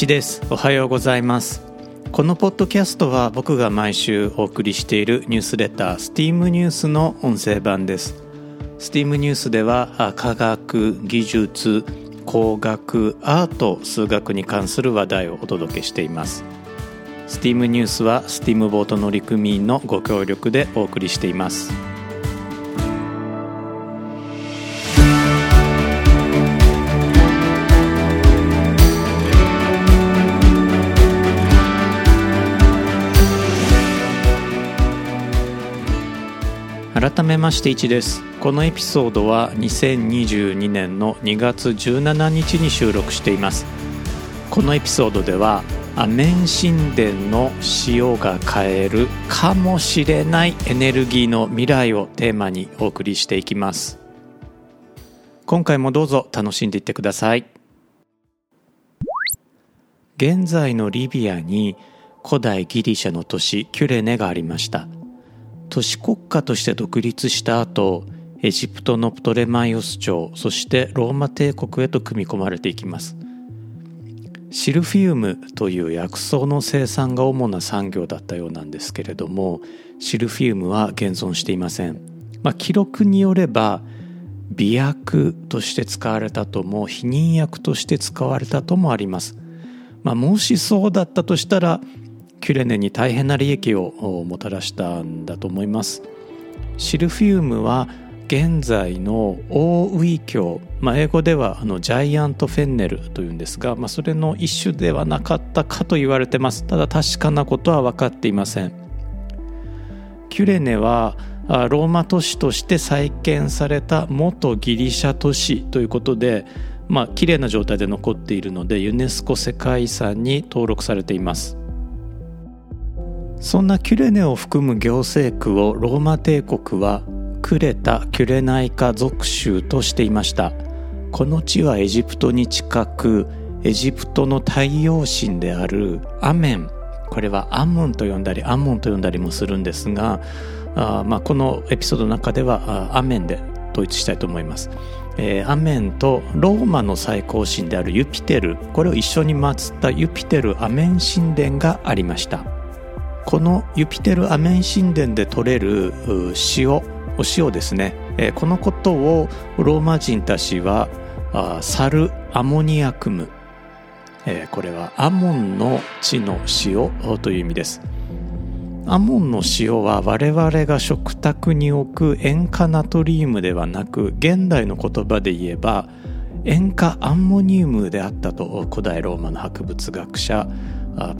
一です。おはようございます。このポッドキャストは僕が毎週お送りしているニュースレタースティームニュースの音声版です。スティームニュースでは科学技術工学アート数学に関する話題をお届けしています。スティームニュースはスティームボート乗組員のご協力でお送りしています。改めまして1です。このエピソードは2022年の2月17日に収録しています。このエピソードではアメン神殿の塩が変えるかもしれないエネルギーの未来をテーマにお送りしていきます。今回もどうぞ楽しんでいってください。現在のリビアに古代ギリシャの都市キュレネがありました。都市国家として独立した後エジプトのプトレマイオス朝そしてローマ帝国へと組み込まれていきます。シルフィウムという薬草の生産が主な産業だったようなんですけれどもシルフィウムは現存していません、まあ、記録によれば美薬として使われたとも避妊薬として使われたともあります、まあ、もしそうだったとしたらキュレネに大変な利益をもたらしたんだと思います。シルフィウムは現在の大ウイ教、まあ、英語ではあのジャイアントフェンネルというんですが、まあ、それの一種ではなかったかと言われてます。ただ確かなことは分かっていません。キュレネはローマ都市として再建された元ギリシャ都市ということでまあ綺麗な状態で残っているのでユネスコ世界遺産に登録されています。そんなキュレネを含む行政区をローマ帝国はクレタ・キュレナイカ属州としていました。この地はエジプトに近くエジプトの太陽神であるアメン。これはアムンと呼んだりアモンと呼んだりもするんですがあ、まあ、このエピソードの中ではアメンで統一したいと思います、えー、アメンとローマの最高神であるユピテル。これを一緒に祀ったユピテルアメン神殿がありました。このユピテルアメン神殿で取れる塩お塩ですね、このことをローマ人たちはサルアモニアクム、えこれはアモンの地の塩という意味です。アモンの塩は我々が食卓に置く塩化ナトリウムではなく現代の言葉で言えば塩化アンモニウムであったと古代ローマの博物学者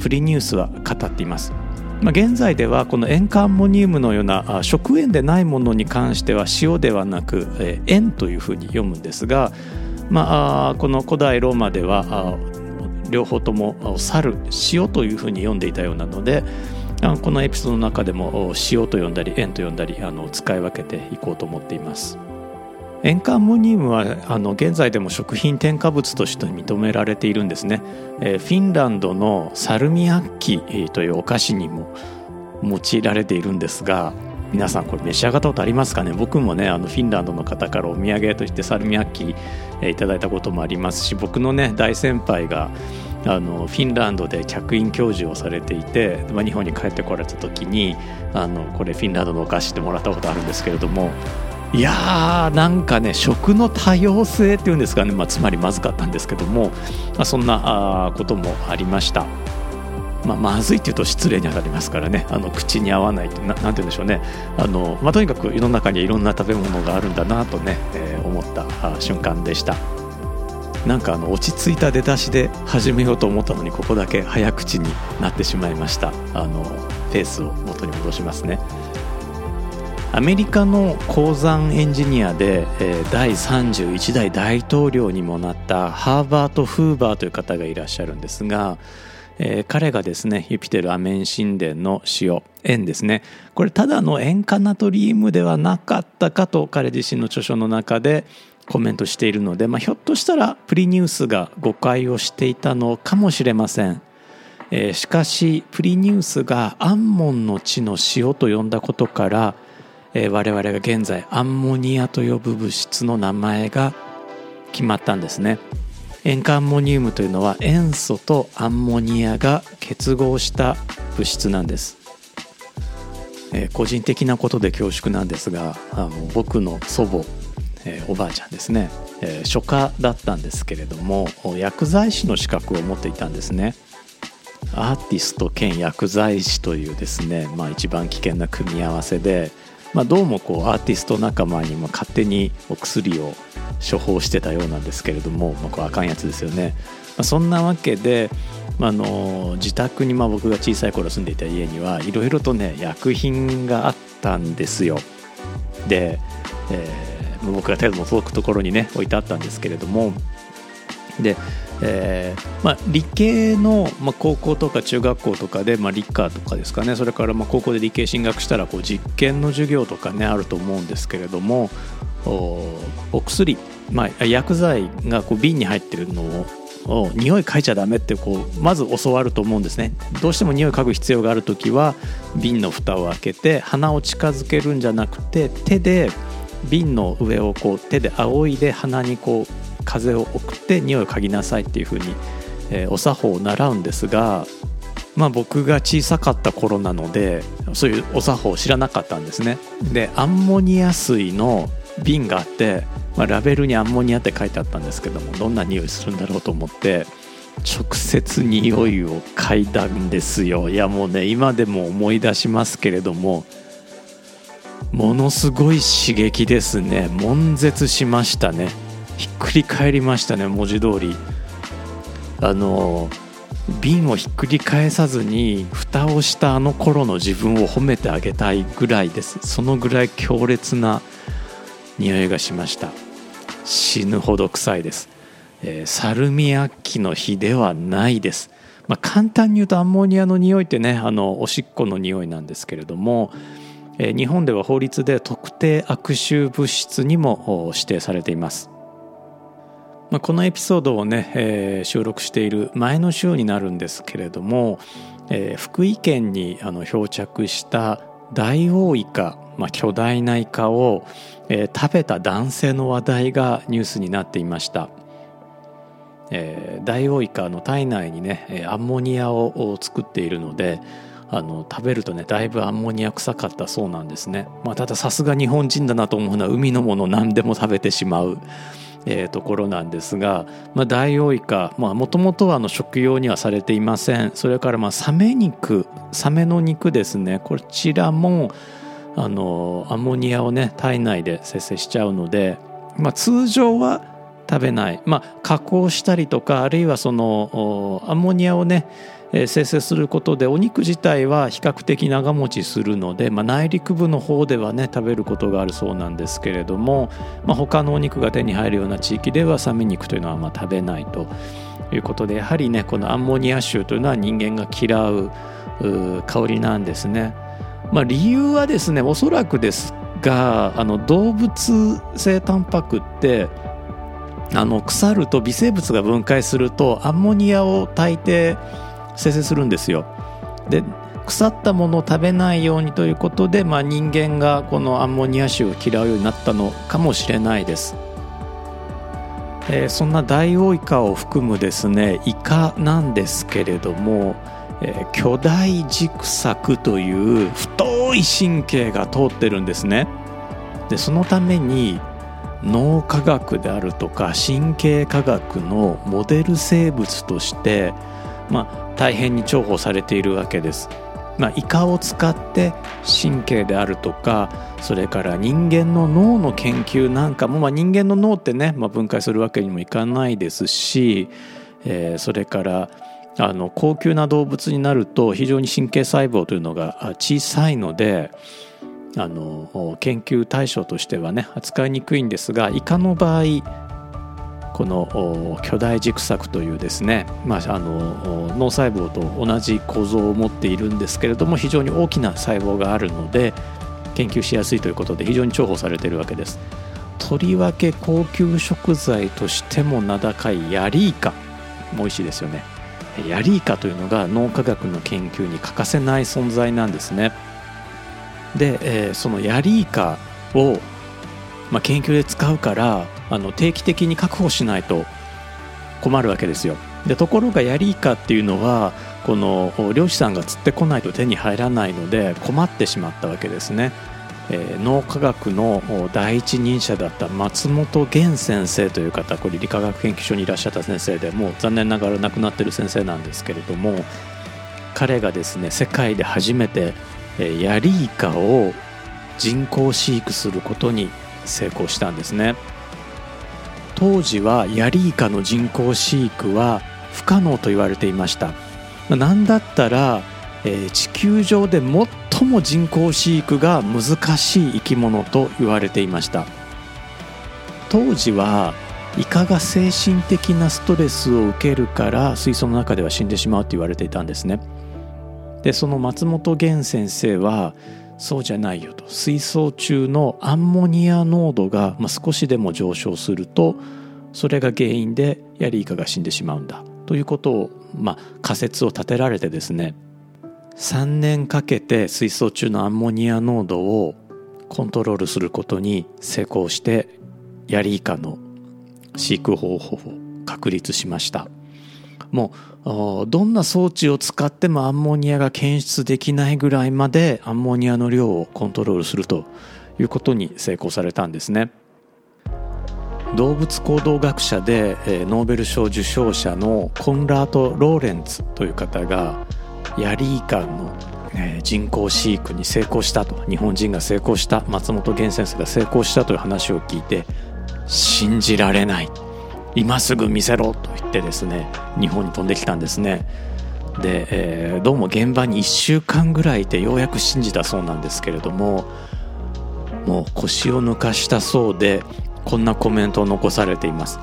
プリニウスは語っています。まあ、現在ではこの塩化アンモニウムのような食塩でないものに関しては塩ではなく、塩というふうに読むんですが、まあ、この古代ローマでは両方とも猿塩というふうに読んでいたようなのでこのエピソードの中でも塩と呼んだり塩と呼んだりあの使い分けていこうと思っています。塩化アンモニウムはあの現在でも食品添加物として認められているんですね、えー、フィンランドのサルミアッキというお菓子にも用いられているんですが皆さんこれ召し上がったことありますかね？僕もねあのフィンランドの方からお土産としてサルミアッキ、えー、いただいたこともありますし僕のね大先輩があのフィンランドで客員教授をされていて、まあ、日本に帰ってこられた時にあのこれフィンランドのお菓子でもらったことあるんですけれどもいやーなんかね食の多様性っていうんですかね、まあ、つまりまずかったんですけども、まあ、そんなこともありました。まあ、まずいっていうと失礼に当たりますからね。あの口に合わないってななんて言うんでしょうね。あの、まあ、とにかく世の中にいろんな食べ物があるんだなとね、えー、思った瞬間でした。なんかあの落ち着いた出だしで始めようと思ったのにここだけ早口になってしまいました。あのペースを元に戻しますね。アメリカの鉱山エンジニアで、えー、第31代大統領にもなったハーバート・フーバーという方がいらっしゃるんですが、えー、彼がですねユピテルアメン神殿の塩塩ですねこれただの塩化ナトリウムではなかったかと彼自身の著書の中でコメントしているので、まあ、ひょっとしたらプリニウスが誤解をしていたのかもしれません。えー、しかしプリニウスがアンモンの地の塩と呼んだことからえー、我々が現在アンモニアと呼ぶ物質の名前が決まったんですね。塩化アンモニウムというのは塩素とアンモニアが結合した物質なんです、えー、個人的なことで恐縮なんですがあの僕の祖母、えー、おばあちゃんですね、えー、書家だったんですけれども薬剤師の資格を持っていたんですね。アーティスト兼薬剤師というですね、まあ、一番危険な組み合わせで、まあ、どうもこうアーティスト仲間にも勝手にお薬を処方してたようなんですけれども、まあ、これあかんやつですよね。まあ、そんなわけで、まあ、の自宅にまあ僕が小さい頃住んでいた家にはいろいろとね薬品があったんですよ。で、えー、僕が手の届くところにね置いてあったんですけれどもでえーまあ、理系の、まあ、高校とか中学校とかで、まあ、理科とかですかね。それからま高校で理系進学したらこう実験の授業とかねあると思うんですけれどもおお薬、まあ、薬剤がこう瓶に入ってるのを匂い嗅いちゃダメってこうまず教わると思うんですね。どうしても匂い嗅ぐ必要がある時は瓶の蓋を開けて鼻を近づけるんじゃなくて手で瓶の上をこう手で仰いで鼻にこう風を送って匂いを嗅ぎなさいっていうふうに、えー、お作法を習うんですが、まあ、僕が小さかった頃なのでそういうお作法を知らなかったんですね。でアンモニア水の瓶があって、まあ、ラベルにアンモニアって書いてあったんですけどもどんな匂いするんだろうと思って直接匂いを嗅いだんですよ。いやもうね今でも思い出しますけれどもものすごい刺激ですね。悶絶しましたね。ひっくり返りましたね文字通り。あの瓶をひっくり返さずに蓋をしたあの頃の自分を褒めてあげたいぐらいです。そのぐらい強烈な匂いがしました。死ぬほど臭いです、えー、サルミアッキの日ではないです、まあ、簡単に言うとアンモニアの匂いってねあのおしっこの匂いなんですけれども、えー、日本では法律で特定悪臭物質にも指定されています。まあ、このエピソードをね、えー、収録している前の週になるんですけれども、えー、福井県にあの漂着したダイオウイカ、まあ、巨大なイカを、えー、食べた男性の話題がニュースになっていました。えー、ダイオウイカの体内にねアンモニアを作っているのであの食べるとねだいぶアンモニア臭かったそうなんですね、まあ、たださすが日本人だなと思うのは海のもの何でも食べてしまうえー、ところなんですが、まあ、ダイオウイカもともとはあの食用にはされていません。それからまあサメ肉サメの肉ですね。こちらもあのアンモニアをね体内で生成しちゃうので、まあ、通常は食べない、まあ、加工したりとかあるいはそのアンモニアをね生成することでお肉自体は比較的長持ちするので、まあ、内陸部の方ではね食べることがあるそうなんですけれども、まあ、他のお肉が手に入るような地域ではサメ肉というのはまあ食べないということでやはりねこのアンモニア臭というのは人間が嫌う香りなんですね。まあ、理由はですねおそらくですがあの動物性タンパクってあの腐ると微生物が分解するとアンモニアを大抵生成するんですよ。で腐ったものを食べないようにということで、まあ、人間がこのアンモニア臭を嫌うようになったのかもしれないです。えー、そんなダイオウイカを含むですねイカなんですけれども、えー、巨大軸索という太い神経が通ってるんですね。でそのために脳科学であるとか神経科学のモデル生物として、まあ、大変に重宝されているわけです。まあ、イカを使って神経であるとかそれから人間の脳の研究なんかも、まあ、人間の脳ってね、まあ、分解するわけにもいかないですし、えー、それからあの高級な動物になると非常に神経細胞というのが小さいのであの研究対象としてはね扱いにくいんですがイカの場合この巨大軸索というですね、まあ、あの脳細胞と同じ構造を持っているんですけれども非常に大きな細胞があるので研究しやすいということで非常に重宝されているわけです。とりわけ高級食材としても名高いヤリイカも美味しいですよね。ヤリイカというのが脳科学の研究に欠かせない存在なんですね。で、えー、そのヤリイカを、まあ、研究で使うからあの定期的に確保しないと困るわけですよ。でところがヤリイカっていうのはこの漁師さんが釣ってこないと手に入らないので困ってしまったわけですね、えー、脳科学の第一人者だった松本源先生という方これ理化学研究所にいらっしゃった先生でもう残念ながら亡くなってる先生なんですけれども彼がですね世界で初めてヤリイカを人工飼育することに成功したんですね。当時はヤリイカの人工飼育は不可能と言われていました。何だったら、えー、地球上で最も人工飼育が難しい生き物と言われていました。当時はイカが精神的なストレスを受けるから水槽の中では死んでしまうと言われていたんですね。でその松本源先生はそうじゃないよと。水槽中のアンモニア濃度が、少しでも上昇するとそれが原因でヤリイカが死んでしまうんだ。ということを、まあ、仮説を立てられてですね3年かけて水槽中のアンモニア濃度をコントロールすることに成功してヤリイカの飼育方法を確立しました。もうどんな装置を使ってもアンモニアが検出できないぐらいまでアンモニアの量をコントロールするということに成功されたんですね。動物行動学者でノーベル賞受賞者のコンラート・ローレンツという方がヤリイカンの人工飼育に成功したと。日本人が成功した。松本源先生が成功したという話を聞いて信じられない。今すぐ見せろと言ってですね日本に飛んできたんですね。で、えー、どうも現場に1週間ぐらいでようやく信じたそうなんですけれどももう腰を抜かしたそうでこんなコメントを残されています。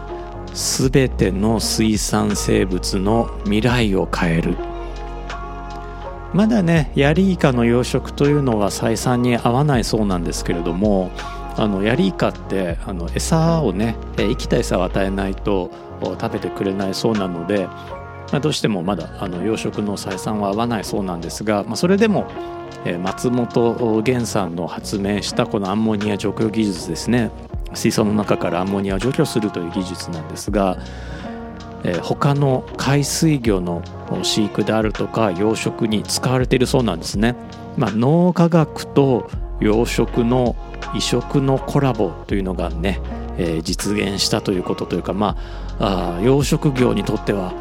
すべての水産生物の未来を変える。まだねヤリイカの養殖というのは採算に合わないそうなんですけれどもあのヤリイカってあの餌をね生きた餌を与えないと食べてくれないそうなので、まあ、どうしてもまだあの養殖の採算は合わないそうなんですが、まあ、それでも松本源さんの発明したこのアンモニア除去技術ですね水槽の中からアンモニアを除去するという技術なんですが、えー、他の海水魚の飼育であるとか養殖に使われているそうなんですね。まあ、脳科学と養殖の異色のコラボというのがね、えー、実現したということというか、まあ、あ養殖業にとっては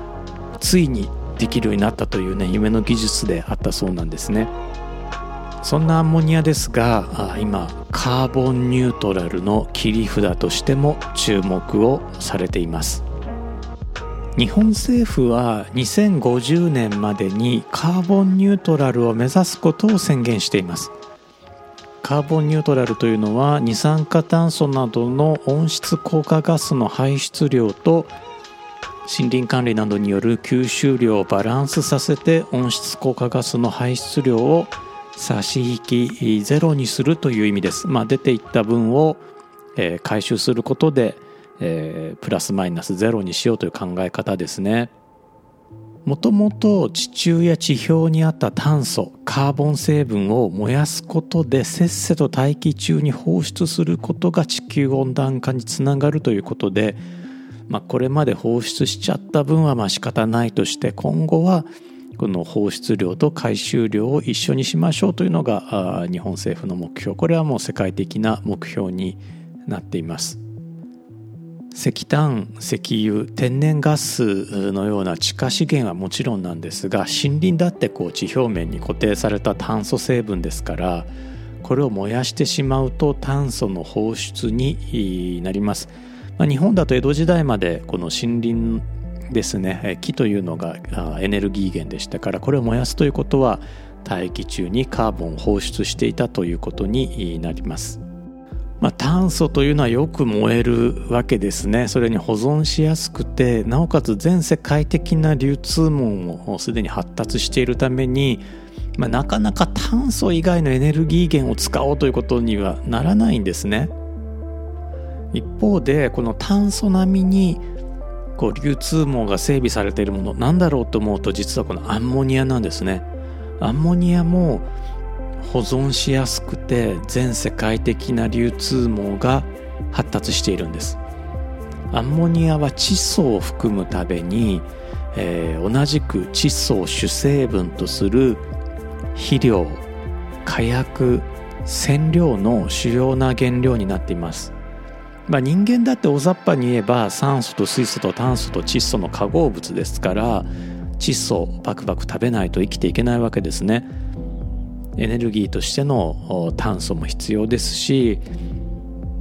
ついにできるようになったというね夢の技術であったそうなんですね。そんなアンモニアですが今カーボンニュートラルの切り札としても注目をされています日本政府は2050年までにカーボンニュートラルを目指すことを宣言していますカーボンニュートラルというのは二酸化炭素などの温室効果ガスの排出量と森林管理などによる吸収量をバランスさせて温室効果ガスの排出量を差し引きゼロにするという意味です。まあ、出ていった分を、えー、回収することで、えー、プラスマイナスゼロにしようという考え方ですね。もともと地中や地表にあった炭素カーボン成分を燃やすことでせっせと大気中に放出することが地球温暖化につながるということで、まあ、これまで放出しちゃった分はまあ仕方ないとして今後はこの放出量と回収量を一緒にしましょうというのが日本政府の目標。これはもう世界的な目標になっています。石炭石油天然ガスのような地下資源はもちろんなんですが森林だってこう地表面に固定された炭素成分ですからこれを燃やしてしまうと炭素の放出になります、まあ、日本だと江戸時代までこの森林ですね木というのがエネルギー源でしたからこれを燃やすということは大気中にカーボンを放出していたということになります。まあ、炭素というのはよく燃えるわけですね。それに保存しやすくてなおかつ全世界的な流通網もすでに発達しているために、まあ、なかなか炭素以外のエネルギー源を使おうということにはならないんですね。一方でこの炭素並みにこう流通網が整備されているものなんだろうと思うと実はこのアンモニアなんですね。アンモニアも保存しやすくて全世界的な流通網が発達しているんです。アンモニアは窒素を含むために、えー、同じく窒素を主成分とする肥料火薬染料の主要な原料になっています、まあ、人間だって大雑把に言えば酸素と水素と炭素と窒素の化合物ですから窒素をバクバク食べないと生きていけないわけですね。エネルギーとしての炭素も必要ですし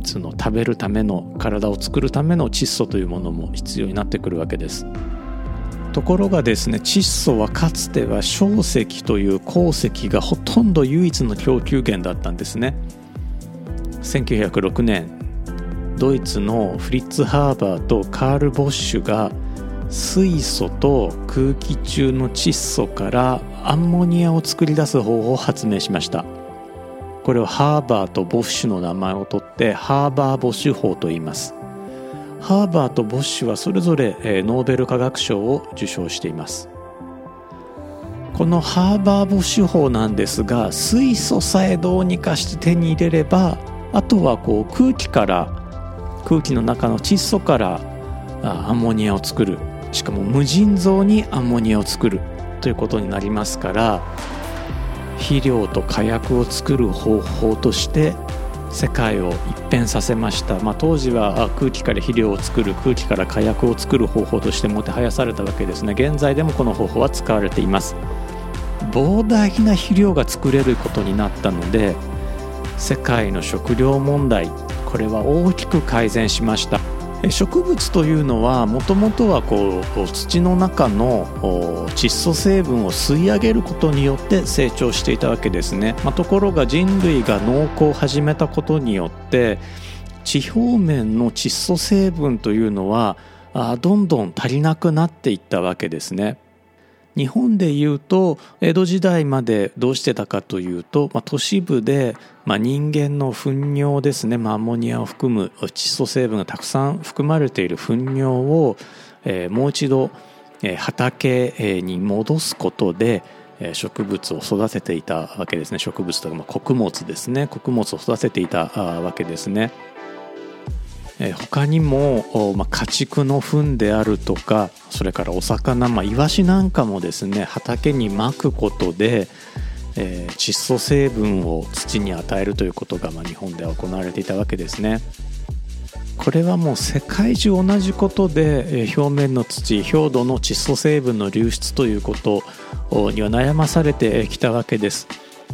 その食べるための体を作るための窒素というものも必要になってくるわけです。ところがですね窒素はかつては硝石という鉱石がほとんど唯一の供給源だったんですね。1906年ドイツのフリッツ・ハーバーとカール・ボッシュが水素と空気中の窒素からアンモニアを作り出す方法を発明しました。これをハーバーとボッシュの名前を取ってハーバー・ボッシュ法と言います。ハーバーとボッシュはそれぞれノーベル化学賞を受賞しています。このハーバー・ボッシュ法なんですが水素さえどうにかして手に入れればあとはこう空気から空気の中の窒素からアンモニアを作る。しかも無尽蔵にアンモニアを作るということになりますから肥料と火薬を作る方法として世界を一変させました、まあ、当時は空気から肥料を作る空気から火薬を作る方法としてもてはやされたわけですね。現在でもこの方法は使われています。膨大な肥料が作れることになったので世界の食料問題これは大きく改善しました。植物というのはもともとはこう土の中の窒素成分を吸い上げることによって成長していたわけですね、まあ、ところが人類が農耕を始めたことによって地表面の窒素成分というのはどんどん足りなくなっていったわけですね。日本でいうと江戸時代までどうしてたかというと、まあ、都市部で、まあ、人間の糞尿ですね、まあ、アンモニアを含む窒素成分がたくさん含まれている糞尿を、えー、もう一度、えー、畑に戻すことで植物を育てていたわけですね植物とか、まあ、穀物ですね穀物を育てていたわけですね。え他にも、まあ、家畜の糞であるとかそれからお魚、まあ、イワシなんかもですね畑にまくことで、えー、窒素成分を土に与えるということが、まあ、日本では行われていたわけですね。これはもう世界中同じことで、表面の土表土の窒素成分の流出ということには悩まされてきたわけです。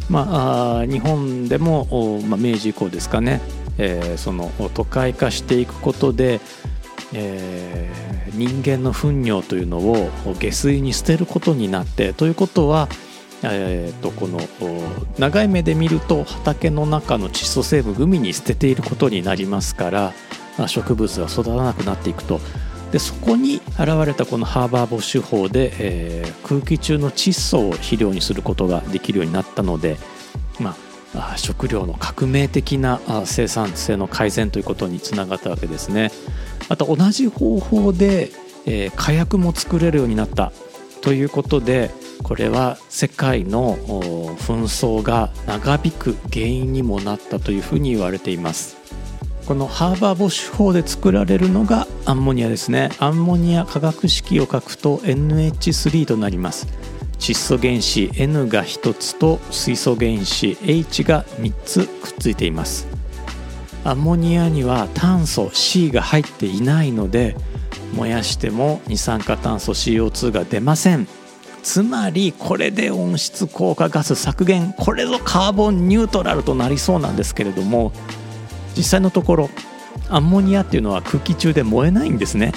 まあ、日本でも、まあ、明治以降ですかねえー、その都会化していくことで、えー、人間の糞尿というのを下水に捨てることになってということは、えー、とこの長い目で見ると畑の中の窒素成分海に捨てていることになりますから植物が育たなくなっていくと。でそこに現れたこのハーバーボッシュ法で、えー、空気中の窒素を肥料にすることができるようになったので、まあ、食料の革命的な生産性の改善ということにつながったわけですね。また同じ方法で、え、火薬も作れるようになったということでこれは世界の紛争が長引く原因にもなったというふうに言われています。このハーバーボッシュ法で作られるのがアンモニアですね。アンモニア化学式を書くと NH3 となります。窒素原子 N が1つと水素原子 H が3つくっついています。アンモニアには炭素 C が入っていないので燃やしても二酸化炭素 CO2 が出ません。つまりこれで温室効果ガス削減これぞカーボンニュートラルとなりそうなんですけれども実際のところアンモニアっていうのは空気中で燃えないんですね。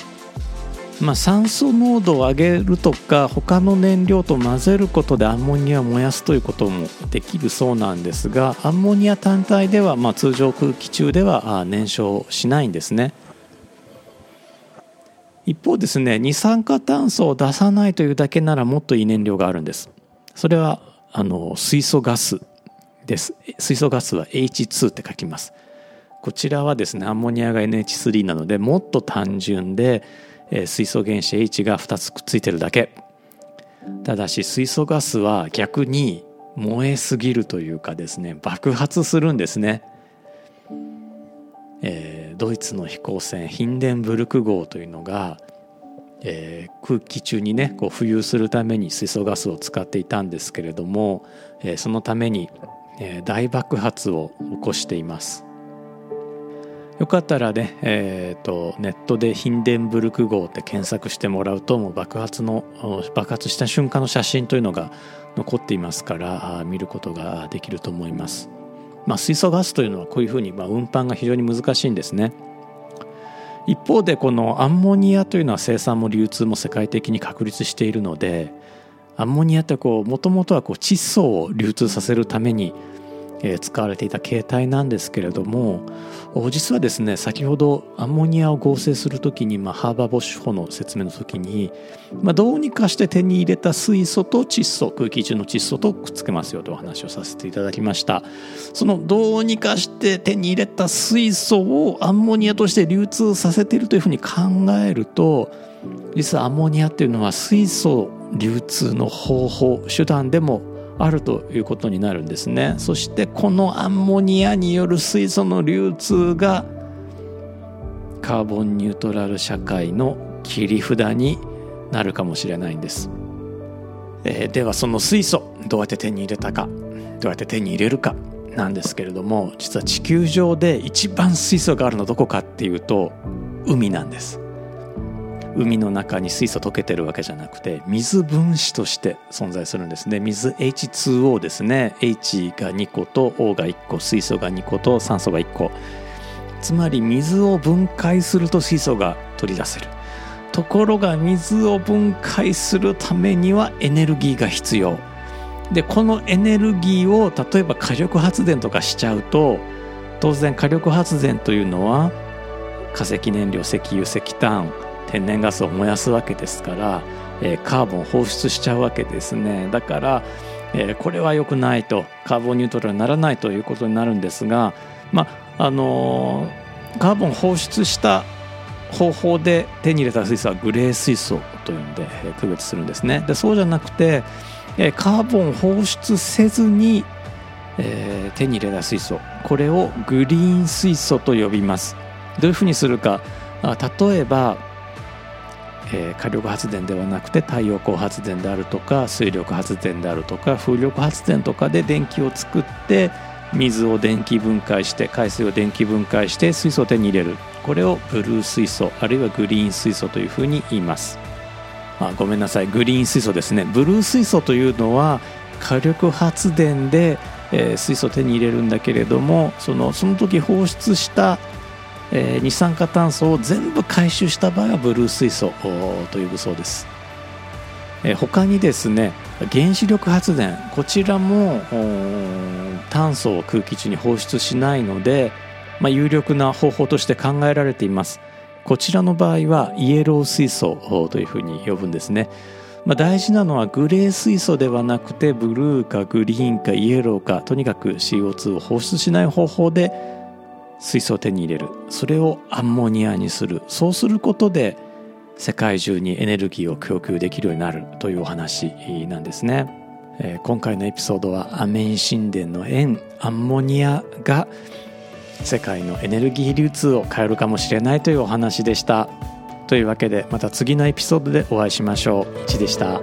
まあ、酸素濃度を上げるとか他の燃料と混ぜることでアンモニアを燃やすということもできるそうなんですがアンモニア単体では、まあ、通常空気中では燃焼しないんですね。一方ですね二酸化炭素を出さないというだけならもっといい燃料があるんです。それはあの水素ガスです。水素ガスは H2 って書きます。こちらはですねアンモニアが NH3 なのでもっと単純でえ水素原子 H が2つくっついてるだけただし水素ガスは逆に燃えすぎるというかですね爆発するんですね、えー、ドイツの飛行船ヒンデンブルク号というのが、えー、空気中にねこう浮遊するために水素ガスを使っていたんですけれども、えー、そのために、えー、大爆発を起こしています。よかったらね、えーと、ネットでヒンデンブルク号って検索してもらうともう爆発の爆発した瞬間の写真というのが残っていますから見ることができると思います。まあ、水素ガスというのはこういうふうに、まあ、運搬が非常に難しいんですね。一方でこのアンモニアというのは生産も流通も世界的に確立しているのでアンモニアってもともとはこう窒素を流通させるためにえ使われていた形態なんですけれども実はですね先ほどアンモニアを合成する時に、まあ、ハーバー・ボッシュ法の説明の時に、まあ、どうにかして手に入れた水素と窒素空気中の窒素とくっつけますよとお話をさせていただきました。そのどうにかして手に入れた水素をアンモニアとして流通させているというふうに考えると実はアンモニアっていうのは水素流通の方法手段でもあるということになるんですね。そしてこのアンモニアによる水素の流通がカーボンニュートラル社会の切り札になるかもしれないんです、えー、ではその水素どうやって手に入れたかどうやって手に入れるかなんですけれども実は地球上で一番水素があるのどこかっていうと海なんです。海の中に水素溶けてるわけじゃなくて水分子として存在するんですね。水 H2O ですね。H が2個と O が1個水素が2個と酸素が1個。つまり水を分解すると水素が取り出せる。ところが水を分解するためにはエネルギーが必要。でこのエネルギーを例えば火力発電とかしちゃうと当然火力発電というのは化石燃料石油石炭天然ガスを燃やすわけですから、えー、カーボン放出しちゃうわけですね。だから、えー、これは良くないとカーボンニュートラルにならないということになるんですがまああのー、カーボン放出した方法で手に入れた水素はグレー水素というんで区別するんですね。でそうじゃなくてカーボン放出せずに、えー、手に入れた水素これをグリーン水素と呼びます。どういうふうにするか。例えばえー、火力発電ではなくて太陽光発電であるとか水力発電であるとか風力発電とかで電気を作って水を電気分解して海水を電気分解して水素を手に入れる。これをブルー水素あるいはグリーン水素というふうに言います。あごめんなさい。グリーン水素ですね。ブルー水素というのは火力発電で、えー、水素を手に入れるんだけれどもそのその時放出したえー、二酸化炭素を全部回収した場合はブルー水素と呼ぶそうです、えー、他にですね原子力発電こちらも炭素を空気中に放出しないので、まあ、有力な方法として考えられています。こちらの場合はイエロー水素というふうに呼ぶんですね。まあ、大事なのはグレー水素ではなくてブルーかグリーンかイエローかとにかく CO2 を放出しない方法で水素を手に入れる。それをアンモニアにする。そうすることで世界中にエネルギーを供給できるようになる。というお話なんですね、えー、今回のエピソードはアメン神殿の塩アンモニアが世界のエネルギー流通を変えるかもしれないというお話でした。というわけでまた次のエピソードでお会いしましょう。1でした。